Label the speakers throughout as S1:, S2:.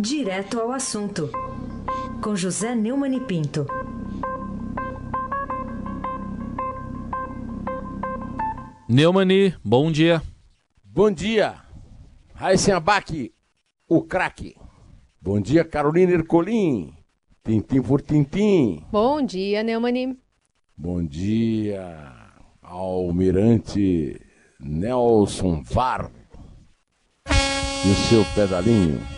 S1: Direto ao assunto, com José Neumann e Pinto.
S2: Neumani, bom dia.
S3: Bom dia. Raíssen Abac, o craque. Bom dia, Carolina Ercolim. Tintim por tintim.
S4: Bom dia, Neumani.
S3: Bom dia, Almirante Nelson Var. E o seu pedalinho.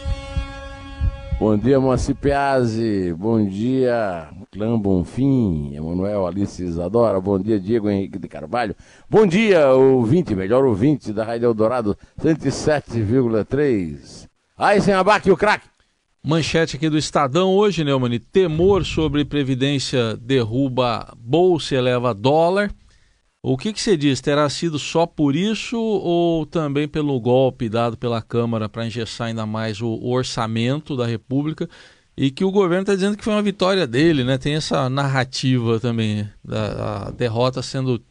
S3: Bom dia, Moacir Piazzi. Bom dia, Clã Bonfim, Emanuel Alice Isadora. Bom dia, Diego Henrique de Carvalho. Bom dia, ouvinte, melhor ouvinte da Rádio Eldorado 107,3. Aí, sem abaque, o craque.
S2: Manchete aqui do Estadão hoje, Neumani. Temor sobre Previdência derruba bolsa e eleva dólar. O que, que você diz? Terá sido só por isso ou também pelo golpe dado pela Câmara para engessar ainda mais o orçamento da República e que o governo está dizendo que foi uma vitória dele, né? Tem essa narrativa também, da derrota sendo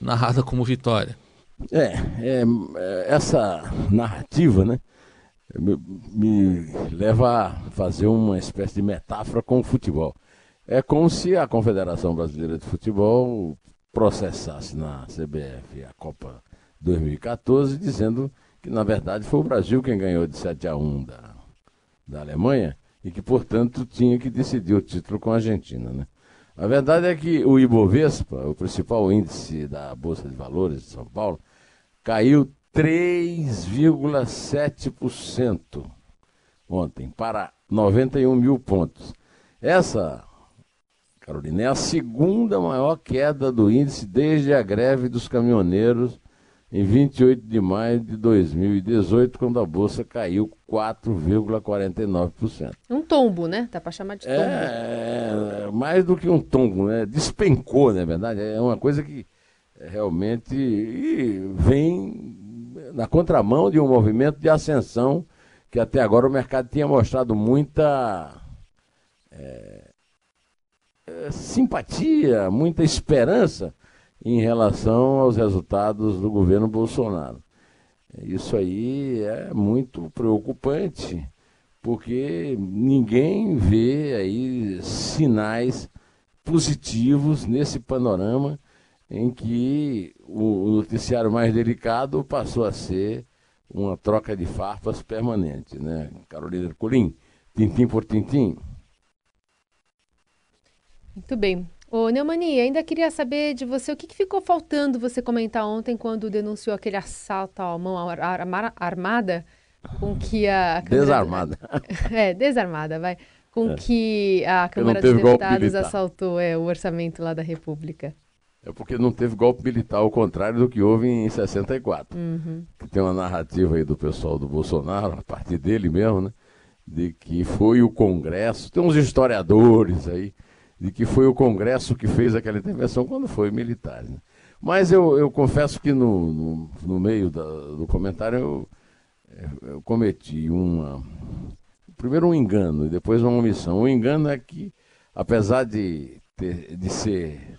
S2: narrada como vitória.
S3: É, é, é essa narrativa, né? Me, me leva a fazer uma espécie de metáfora com o futebol. É como se a Confederação Brasileira de Futebol processasse na CBF a Copa 2014, dizendo que na verdade foi o Brasil quem ganhou de 7 a 1 da, da Alemanha e que, portanto, tinha que decidir o título com a Argentina. Né? A verdade é que o Ibovespa, o principal índice da Bolsa de Valores de São Paulo, caiu 3,7% ontem, para 91 mil pontos. Essa Carolina, é a segunda maior queda do índice desde a greve dos caminhoneiros em 28 de maio de 2018, quando a bolsa caiu 4,49%.
S4: Um tombo, né? Tá para chamar de tombo.
S3: É, mais do que um tombo, né? Despencou, na é verdade. É uma coisa que realmente vem na contramão de um movimento de ascensão que até agora o mercado tinha mostrado muita é, simpatia, muita esperança em relação aos resultados do governo Bolsonaro. Isso aí é muito preocupante, porque ninguém vê aí sinais positivos nesse panorama em que o noticiário mais delicado passou a ser uma troca de farpas permanente, né? Carolina Colim, tintim por tintim.
S4: Muito bem. Ô, Neumani, ainda queria saber de você o que, que, ficou faltando você comentar ontem quando denunciou aquele assalto à mão ar ar armada com que a...
S3: Câmara... Desarmada.
S4: é, desarmada, vai. Com é. que a Câmara dos Deputados assaltou é, o orçamento lá da República.
S3: É porque não teve golpe militar, ao contrário do que houve em 64. Uhum. Que tem uma narrativa aí do pessoal do Bolsonaro, a partir dele mesmo, né? De que foi o Congresso. Tem uns historiadores aí de que foi o Congresso que fez aquela intervenção quando foi militar. Né? Mas eu, eu confesso que no, no, no meio da, do comentário eu, eu, cometi uma. Primeiro um engano e depois uma omissão. O engano é que, apesar de, ter, de ser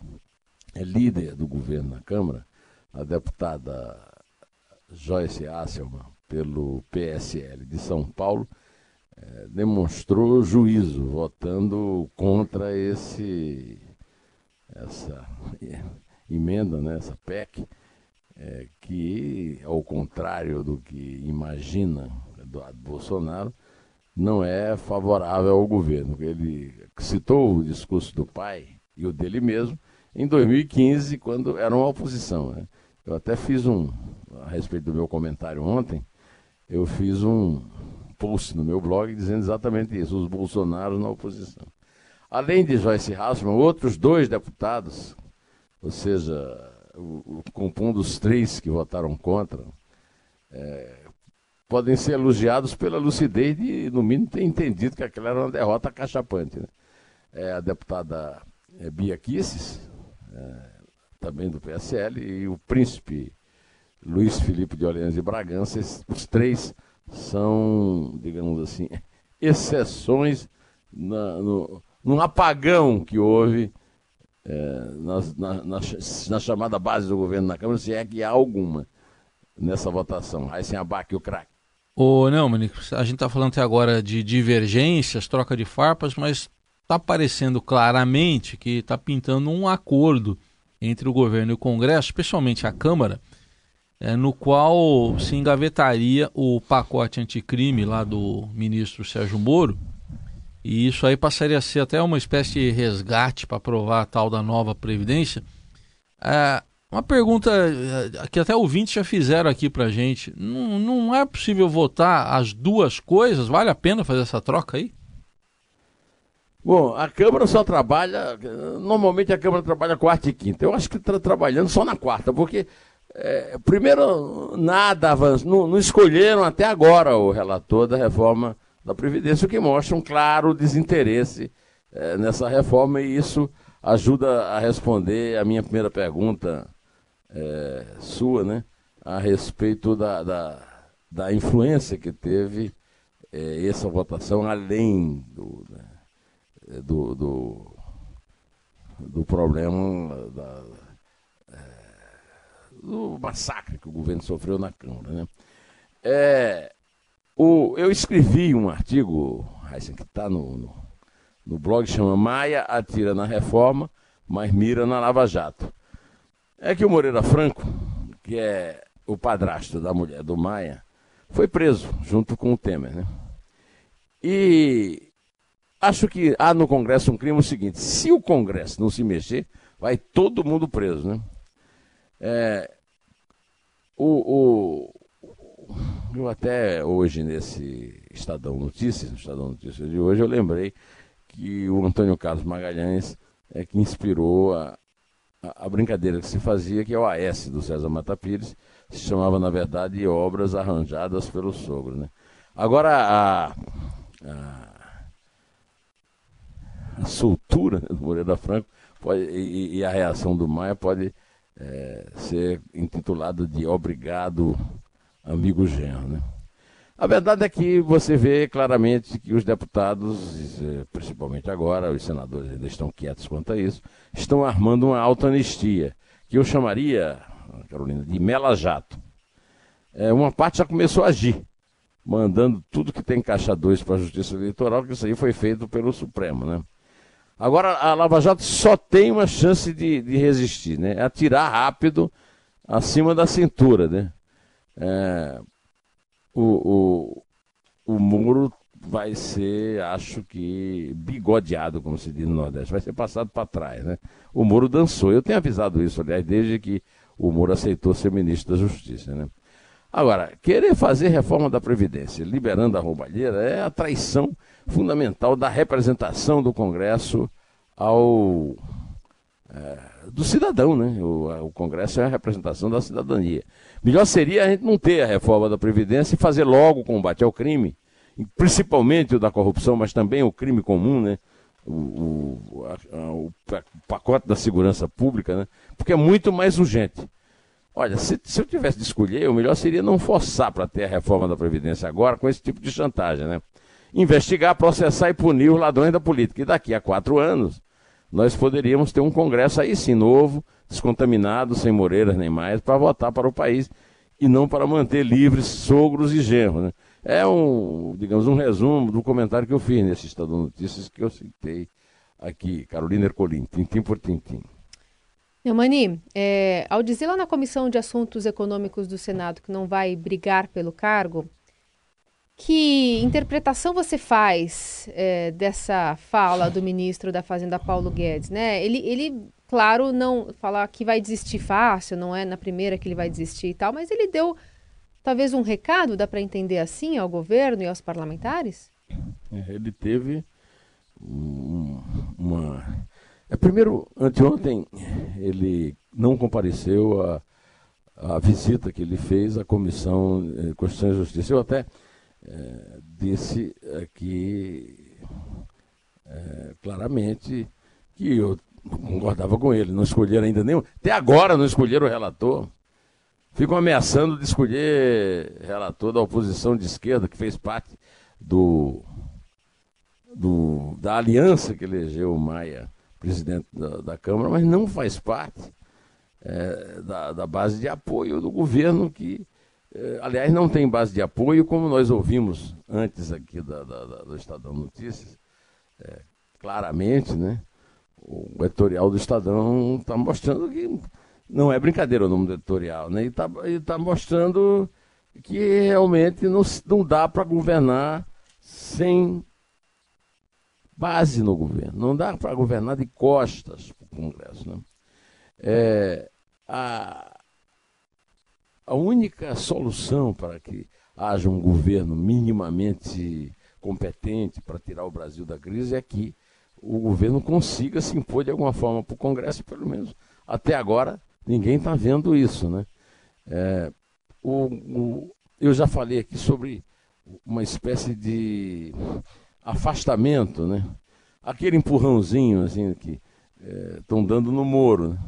S3: líder do governo na Câmara, a deputada Joyce Asselman, pelo PSL de São Paulo, é, demonstrou juízo votando contra esse essa emenda, né, essa PEC, é, que, ao contrário do que imagina Eduardo Bolsonaro, não é favorável ao governo. Ele citou o discurso do pai e o dele mesmo em 2015, quando era uma oposição. Né? Eu até fiz um, a respeito do meu comentário ontem, eu fiz um, post no meu blog dizendo exatamente isso, os Bolsonaros na oposição. Além de Joyce Hasselman, outros dois deputados, ou seja, o, o, compondo os três que votaram contra, é, podem ser elogiados pela lucidez de, no mínimo, ter entendido que aquela era uma derrota cachapante. Né? É, a deputada é, Bia Kisses, é, também do PSL, e o príncipe Luiz Felipe de Orleans de Bragança, os três são, digamos assim, exceções na, no, num apagão que houve é, na, na, na, na, chamada base do governo na Câmara, se é que há alguma nessa votação. Aí sem abaque o craque.
S2: Ô, Neumann, a gente está falando até agora de divergências, troca de farpas, mas está aparecendo claramente que está pintando um acordo entre o governo e o Congresso, especialmente a Câmara, é, no qual se engavetaria o pacote anticrime lá do ministro Sérgio Moro, e isso aí passaria a ser até uma espécie de resgate para aprovar a tal da nova Previdência. É, uma pergunta eh, que até ouvintes já fizeram aqui para gente. Não, não é possível votar as duas coisas? Vale a pena fazer essa troca aí?
S3: Bom, a Câmara só trabalha. Normalmente a Câmara trabalha quarta e quinta. Eu acho que está trabalhando só na quarta, porque, é, primeiro, nada avança. Não, não, escolheram até agora o relator da reforma da Previdência, o que mostra um claro desinteresse é, nessa reforma, e isso ajuda a responder a minha primeira pergunta é, sua, né, a respeito da, da, da influência que teve é, essa votação, além do, né, do, do, do, problema da, do massacre que o governo sofreu na Câmara. Né. É, o, eu escrevi um artigo, que está no, no, no blog, chama Maia atira na reforma, mas mira na Lava Jato. É que o Moreira Franco, que é o padrasto da mulher do Maia, foi preso junto com o Temer, né? E acho que há no Congresso um crime o seguinte: se o Congresso não se mexer, vai todo mundo preso, né? É, o, o, eu até hoje nesse Estadão Notícias, no Estadão Notícias de hoje, eu lembrei que o Antônio Carlos Magalhães é que inspirou a, a, brincadeira que se fazia, que é o AS do César Mata Pires, se chamava, na verdade, Obras Arranjadas pelo Sogro. Né? Agora, a, a, a soltura do Moreira Franco pode, e, e, a reação do Maia pode é, ser intitulada de Obrigado, amigo genro. Né? A verdade é que você vê claramente que os deputados, eh, principalmente agora, os senadores ainda estão quietos quanto a isso, estão armando uma autoanistia, que eu chamaria, Carolina, de mela jato. É, uma parte já começou a agir, mandando tudo que tem caixa 2 para a Justiça Eleitoral, que isso aí foi feito pelo Supremo, né? Agora, a Lava Jato só tem uma chance de, de resistir, né? É atirar rápido acima da cintura, né? É, o, o, o muro vai ser, acho que, bigodeado, como se diz no Nordeste, vai ser passado para trás, né? O Moro dançou. Eu tenho avisado isso, aliás, desde que o Moro aceitou ser ministro da Justiça, né? Agora, querer fazer reforma da Previdência, liberando a roubalheira, é a traição fundamental da representação do Congresso ao. É, do cidadão, né? O, o Congresso é a representação da cidadania. Melhor seria a gente não ter a reforma da Previdência e fazer logo o combate ao crime, principalmente o da corrupção, mas também o crime comum, né? O, o, a, o pacote da segurança pública, né? Porque é muito mais urgente. Olha, se, se eu tivesse de escolher, o melhor seria não forçar para ter a reforma da Previdência agora com esse tipo de chantagem, né? Investigar, processar e punir os ladrões da política. E daqui a quatro anos, nós poderíamos ter um Congresso aí sim novo, descontaminado, sem Moreiras nem mais, para votar para o país e não para manter livres sogros e genros. Né? É um, digamos, um resumo do comentário que eu fiz nesse Estado Notícias que eu citei aqui, Carolina Ercolim, tintim por tintim.
S4: Neumani, é, ao dizer lá na Comissão de Assuntos Econômicos do Senado que não vai brigar pelo cargo, que interpretação você faz é, dessa fala do ministro da Fazenda Paulo Guedes, né? Ele, ele, claro, não falar que vai desistir fácil, não é na primeira que ele vai desistir e tal, mas ele deu talvez um recado, dá para entender assim, ao governo e aos parlamentares?
S3: É, ele teve um, uma. É, primeiro, anteontem, ele não compareceu à, visita que ele fez à Comissão de Constituição e Justiça. Eu até é, disse aqui é, claramente que eu concordava com ele, não escolheram ainda nenhum. Até agora não escolheram o relator. Ficam ameaçando de escolher relator da oposição de esquerda, que fez parte do, do da aliança que elegeu o Maia, presidente da, da Câmara, mas não faz parte é, da, da base de apoio do governo que eh, aliás, não tem base de apoio, como nós ouvimos antes aqui da, da, do Estadão Notícias, é, claramente, né? O editorial do Estadão está mostrando que não é brincadeira o nome do editorial, né? E está tá mostrando que realmente não, não dá para governar sem base no governo. Não dá para governar de costas para o Congresso. Né? É, a, a única solução para que haja um governo minimamente competente para tirar o Brasil da crise é que o governo consiga se impor de alguma forma para o Congresso, pelo menos até agora ninguém está vendo isso. Né? É, o, o, eu já falei aqui sobre uma espécie de afastamento, né? aquele empurrãozinho assim que estão é, dando no Moro. Né?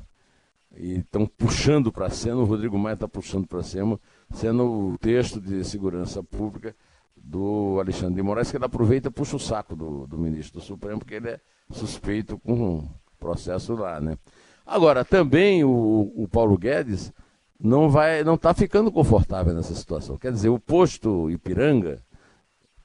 S3: e estão puxando para a cena, o Rodrigo Maia está puxando para a cena, sendo o texto de segurança pública do Alexandre de Moraes, que ele aproveita e puxa o saco do, do ministro do Supremo, porque ele é suspeito com um processo lá, né? Agora, também o, o Paulo Guedes não vai, não está ficando confortável nessa situação. Quer dizer, o posto Ipiranga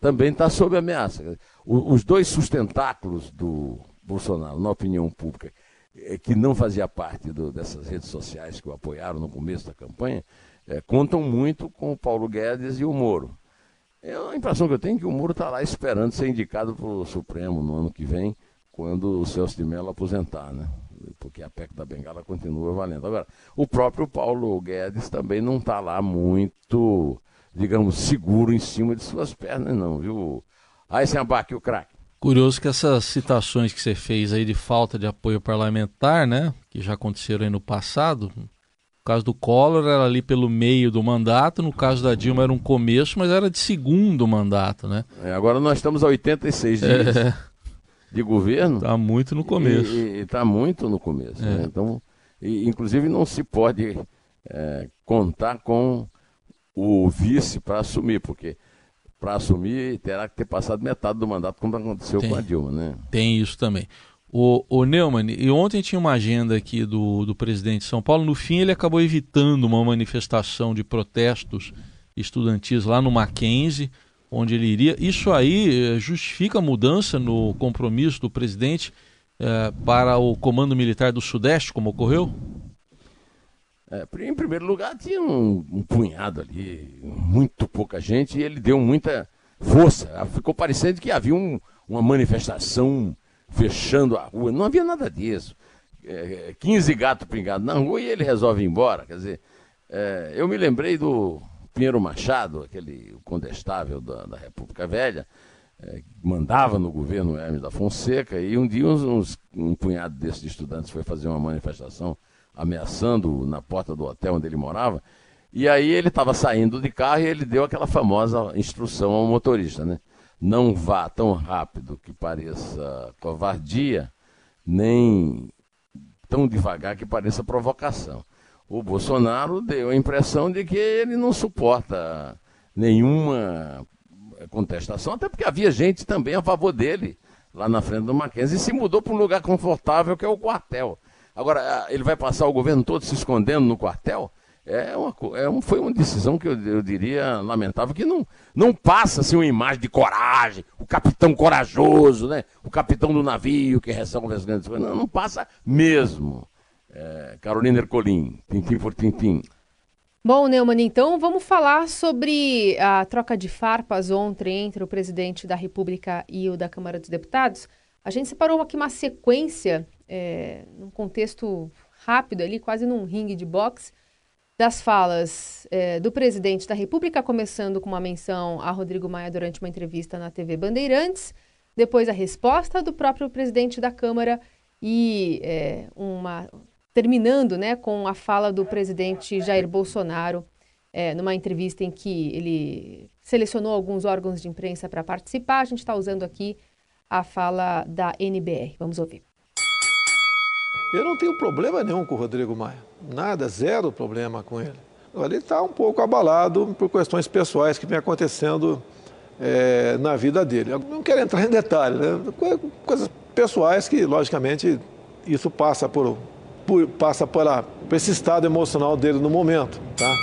S3: também está sob ameaça. Os dois sustentáculos do Bolsonaro, na opinião pública, é, que não fazia parte do, dessas redes sociais que o apoiaram no começo da campanha, é, contam muito com o Paulo Guedes e o Moro. É a impressão que eu tenho é que o Moro está lá esperando ser indicado para o Supremo no ano que vem, quando o Celso de Mello aposentar, né? Porque a PEC da Bengala continua valendo. Agora, o próprio Paulo Guedes também não está lá muito, digamos, seguro em cima de suas pernas, não, viu? Aí, sem abaque o craque.
S2: Curioso que essas citações que você fez aí de falta de apoio parlamentar, né, que já aconteceram aí no passado, no caso do Collor era ali pelo meio do mandato, no caso da Dilma era um começo, mas era de segundo mandato, né?
S3: É, agora nós estamos a 86 dias é. de governo.
S2: Está muito no começo.
S3: Está muito no começo. É. Né? Então, e, inclusive não se pode é, contar com o vice para assumir, porque para assumir, terá que ter passado metade do mandato, como aconteceu tem, com a Dilma, né?
S2: Tem isso também. O, o Neumann, e ontem tinha uma agenda aqui do, do presidente de São Paulo, no fim ele acabou evitando uma manifestação de protestos estudantis lá no Mackenzie, onde ele iria. Isso aí eh, justifica a mudança no compromisso do presidente eh, para o Comando Militar do Sudeste, como ocorreu?
S3: É, em primeiro lugar, tinha um, um, punhado ali, muito pouca gente, e ele deu muita força. Ficou parecendo que havia um, uma manifestação fechando a rua. Não havia nada disso. É, 15 gatos pingados na rua e ele resolve ir embora. Quer dizer, é, eu me lembrei do Pinheiro Machado, aquele condestável da, da República Velha, é, mandava no governo Hermes da Fonseca, e um dia uns, uns, um punhado desses estudantes foi fazer uma manifestação ameaçando na porta do hotel onde ele morava. E aí ele estava saindo de carro e ele deu aquela famosa instrução ao motorista, né? Não vá tão rápido que pareça covardia, nem tão devagar que pareça provocação. O Bolsonaro deu a impressão de que ele não suporta nenhuma contestação, até porque havia gente também a favor dele lá na frente do Mackenzie e se mudou para um lugar confortável que é o quartel. Agora, ele vai passar o governo todo se escondendo no quartel? É uma, é um, foi uma decisão que eu, eu, diria lamentável, que não, não passa assim, uma imagem de coragem, o capitão corajoso, né? o capitão do navio que resolve as grandes coisas. Não, não passa mesmo. É, Carolina Ercolim, tintim por tintim.
S4: Bom, Neumann, então vamos falar sobre a troca de farpas ontem entre o presidente da República e o da Câmara dos Deputados. A gente separou aqui uma sequência é, num contexto rápido ali, quase num ringue de boxe, das falas é, do presidente da República, começando com uma menção a Rodrigo Maia durante uma entrevista na TV Bandeirantes, depois a resposta do próprio presidente da Câmara e é, uma terminando né, com a fala do presidente Jair Bolsonaro é, numa entrevista em que ele selecionou alguns órgãos de imprensa para participar. A gente está usando aqui a fala da NBR. Vamos ouvir.
S5: Eu não tenho problema nenhum com o Rodrigo Maia. Nada, zero problema com ele. Ele está um pouco abalado por questões pessoais que vem acontecendo é, na vida dele. Eu não quero entrar em detalhes, né? coisas pessoais que, logicamente, isso passa por, por passa por, esse estado emocional dele no momento. Tá?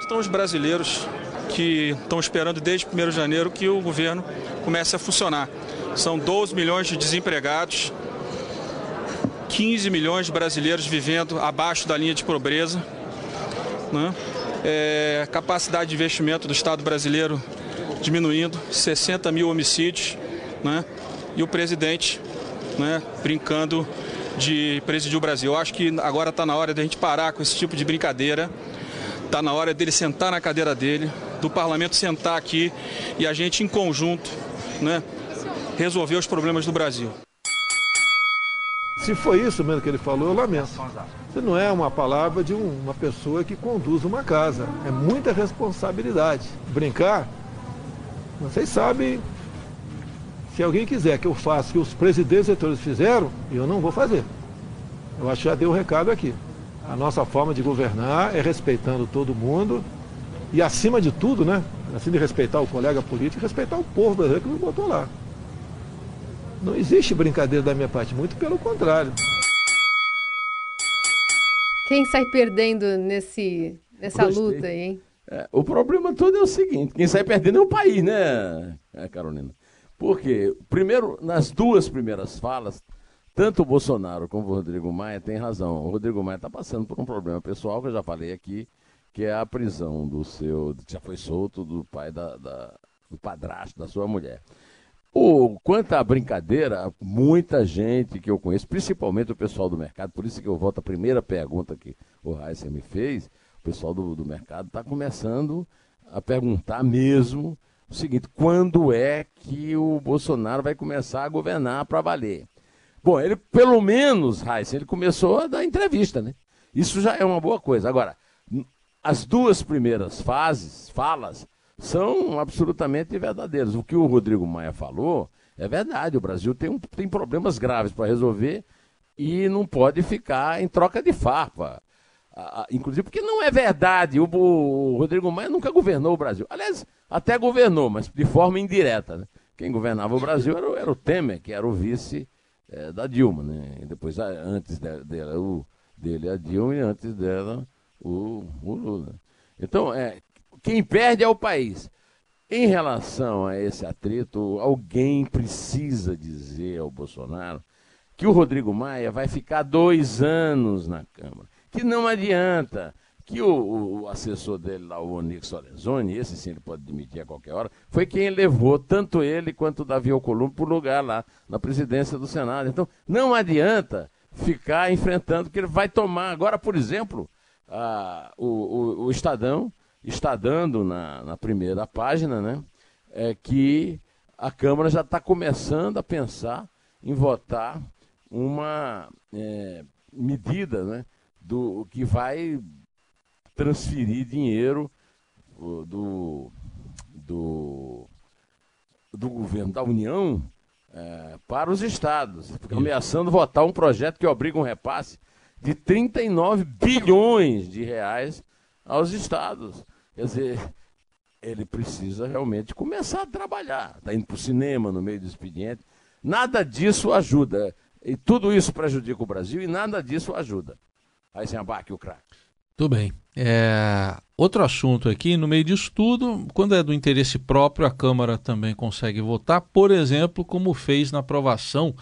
S6: Estão os brasileiros que estão esperando desde 1 de janeiro que o governo comece a funcionar. São 12 milhões de desempregados, 15 milhões de brasileiros vivendo abaixo da linha de pobreza. Né? É, capacidade de investimento do Estado brasileiro diminuindo, 60 mil homicídios, né? e o presidente né, brincando de presidir o Brasil. Eu acho que agora está na hora de a gente parar com esse tipo de brincadeira, está na hora dele sentar na cadeira dele, do parlamento sentar aqui e a gente em conjunto né, resolver os problemas do Brasil.
S5: Se foi isso mesmo que ele falou, eu lamento. Isso não é uma palavra de um, uma pessoa que conduz uma casa. É muita responsabilidade. Brincar, vocês sabem, se alguém quiser que eu faça o que os presidentes eleitores fizeram, eu não vou fazer. Eu acho que já deu o um recado aqui. A nossa forma de governar é respeitando todo mundo e, acima de tudo, né? Assim de respeitar o colega político, respeitar o povo brasileiro que me botou lá. Não existe brincadeira da minha parte, muito pelo contrário.
S4: Quem sai perdendo nesse, nessa Gostei. luta aí, hein?
S3: É, o problema todo é o seguinte: quem sai perdendo é o país, né, é, Carolina? Porque, primeiro, nas duas primeiras falas, tanto o Bolsonaro como o Rodrigo Maia têm razão. O Rodrigo Maia está passando por um problema pessoal que eu já falei aqui, que é a prisão do seu. que já foi solto do pai da, da do padrasto da sua mulher. O, quanto à brincadeira, muita gente que eu conheço, principalmente o pessoal do mercado, por isso que eu volto à primeira pergunta que o Raíssa me fez, o pessoal do, do mercado está começando a perguntar mesmo o seguinte: quando é que o Bolsonaro vai começar a governar para valer? Bom, ele, pelo menos, Raíssa, ele começou a dar entrevista, né? Isso já é uma boa coisa. Agora, as duas primeiras fases, falas, são absolutamente verdadeiras. O que o Rodrigo Maia falou é verdade. O Brasil tem, um, tem problemas graves para resolver e não pode ficar em troca de farpa. Ah, inclusive porque não é verdade. O, o, Rodrigo Maia nunca governou o Brasil. Aliás, até governou, mas de forma indireta. Né? Quem governava o Brasil era, era, o Temer, que era o vice é, da Dilma. Né? E depois, antes dela, o, dele a Dilma e antes dela o, o Lula. Então, é, quem perde é o país. Em relação a esse atrito, alguém precisa dizer ao Bolsonaro que o Rodrigo Maia vai ficar dois anos na Câmara. Que não adianta. Que o, o assessor dele lá, o Onix Lorenzoni, esse sim ele pode demitir a qualquer hora, foi quem levou tanto ele quanto o Davi Alcolumbre para o lugar lá, na presidência do Senado. Então, não adianta ficar enfrentando, que ele vai tomar. Agora, por exemplo, a, o, o, o Estadão está dando na, na primeira página, né? É que a Câmara já está começando a pensar em votar uma é, medida né, do que vai transferir dinheiro do, do, do governo da União é, para os estados, ameaçando votar um projeto que obriga um repasse de 39 bilhões de reais aos estados. Quer dizer, ele precisa realmente começar a trabalhar. Está indo para o cinema no meio do expediente. Nada disso ajuda. E tudo isso prejudica o Brasil e nada disso ajuda. Aí sem abaque o craque.
S2: Tudo bem. É... Outro assunto aqui, no meio disso tudo, quando é do interesse próprio, a Câmara também consegue votar, por exemplo, como fez na aprovação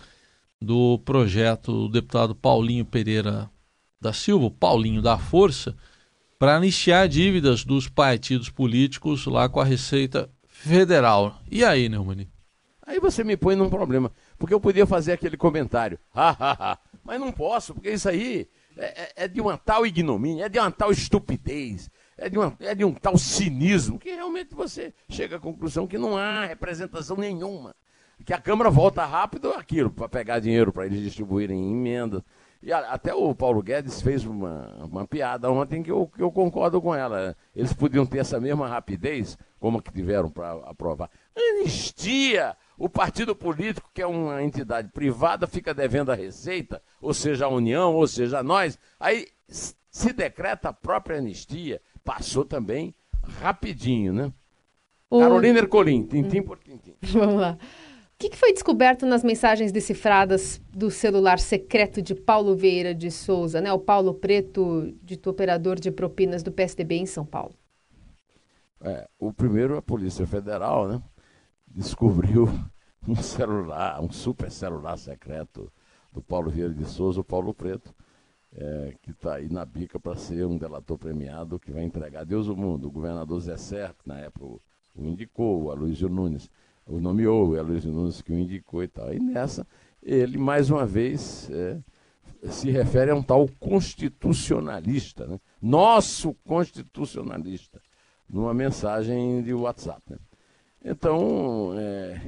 S2: do projeto do deputado Paulinho Pereira da Silva, Paulinho da Força, para anistiar dívidas dos partidos políticos lá com a Receita Federal. E aí, Neumani?
S3: Aí você me põe num problema, porque eu podia fazer aquele comentário, mas não posso, porque isso aí é, é, é, de uma tal ignomínia, é de uma tal estupidez, é de, uma, é de um tal cinismo, que realmente você chega à conclusão que não há representação nenhuma. Que a Câmara volta rápido aquilo, para pegar dinheiro para eles distribuírem emendas. E até o Paulo Guedes fez uma, uma piada ontem que eu, que eu concordo com ela. Eles podiam ter essa mesma rapidez, como que tiveram para aprovar. Anistia! O partido político, que é uma entidade privada, fica devendo a Receita, ou seja, a União, ou seja, nós. Aí se decreta a própria anistia. Passou também rapidinho, né? O... Carolina Ercolim, tintim por tintim.
S4: Vamos lá. O que, que, foi descoberto nas mensagens decifradas do celular secreto de Paulo Vieira de Souza, né? O Paulo Preto, dito operador de propinas do PSDB em São Paulo.
S3: É, o primeiro, a Polícia Federal, né? Descobriu um celular, um super celular secreto do Paulo Vieira de Souza, o Paulo Preto, é, que está aí na bica para ser um delator premiado que vai entregar Deus o mundo. O governador Zé Certo, na época, o, o indicou, o Aloysio Nunes o nomeou, o Aloysio Nunes que o indicou e tal. E nessa, ele, mais uma vez, é, se refere a um tal constitucionalista, né? nosso constitucionalista, numa mensagem de WhatsApp. Né? Então, é,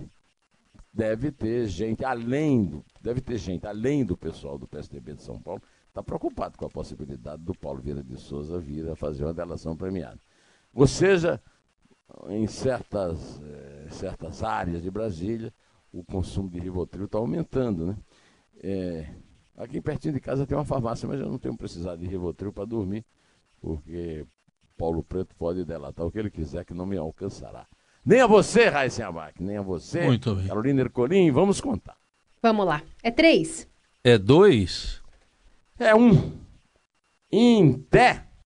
S3: deve ter gente além do, deve ter gente além do pessoal do PSDB de São Paulo está preocupado com a possibilidade do Paulo Vieira de Souza vir a fazer uma delação premiada. Ou seja, em certas, eh, certas áreas de Brasília, o consumo de Rivotril está aumentando, né? É, aqui pertinho de casa tem uma farmácia, mas eu não tenho precisado de Rivotril para dormir, porque Paulo Preto pode delatar o que ele quiser que não me alcançará. Nem a você, Raíssa Abac, nem a você,
S2: Muito bem.
S3: Carolina Ercolim, vamos contar.
S4: Vamos lá. É três?
S2: É dois?
S3: É um. Em pé.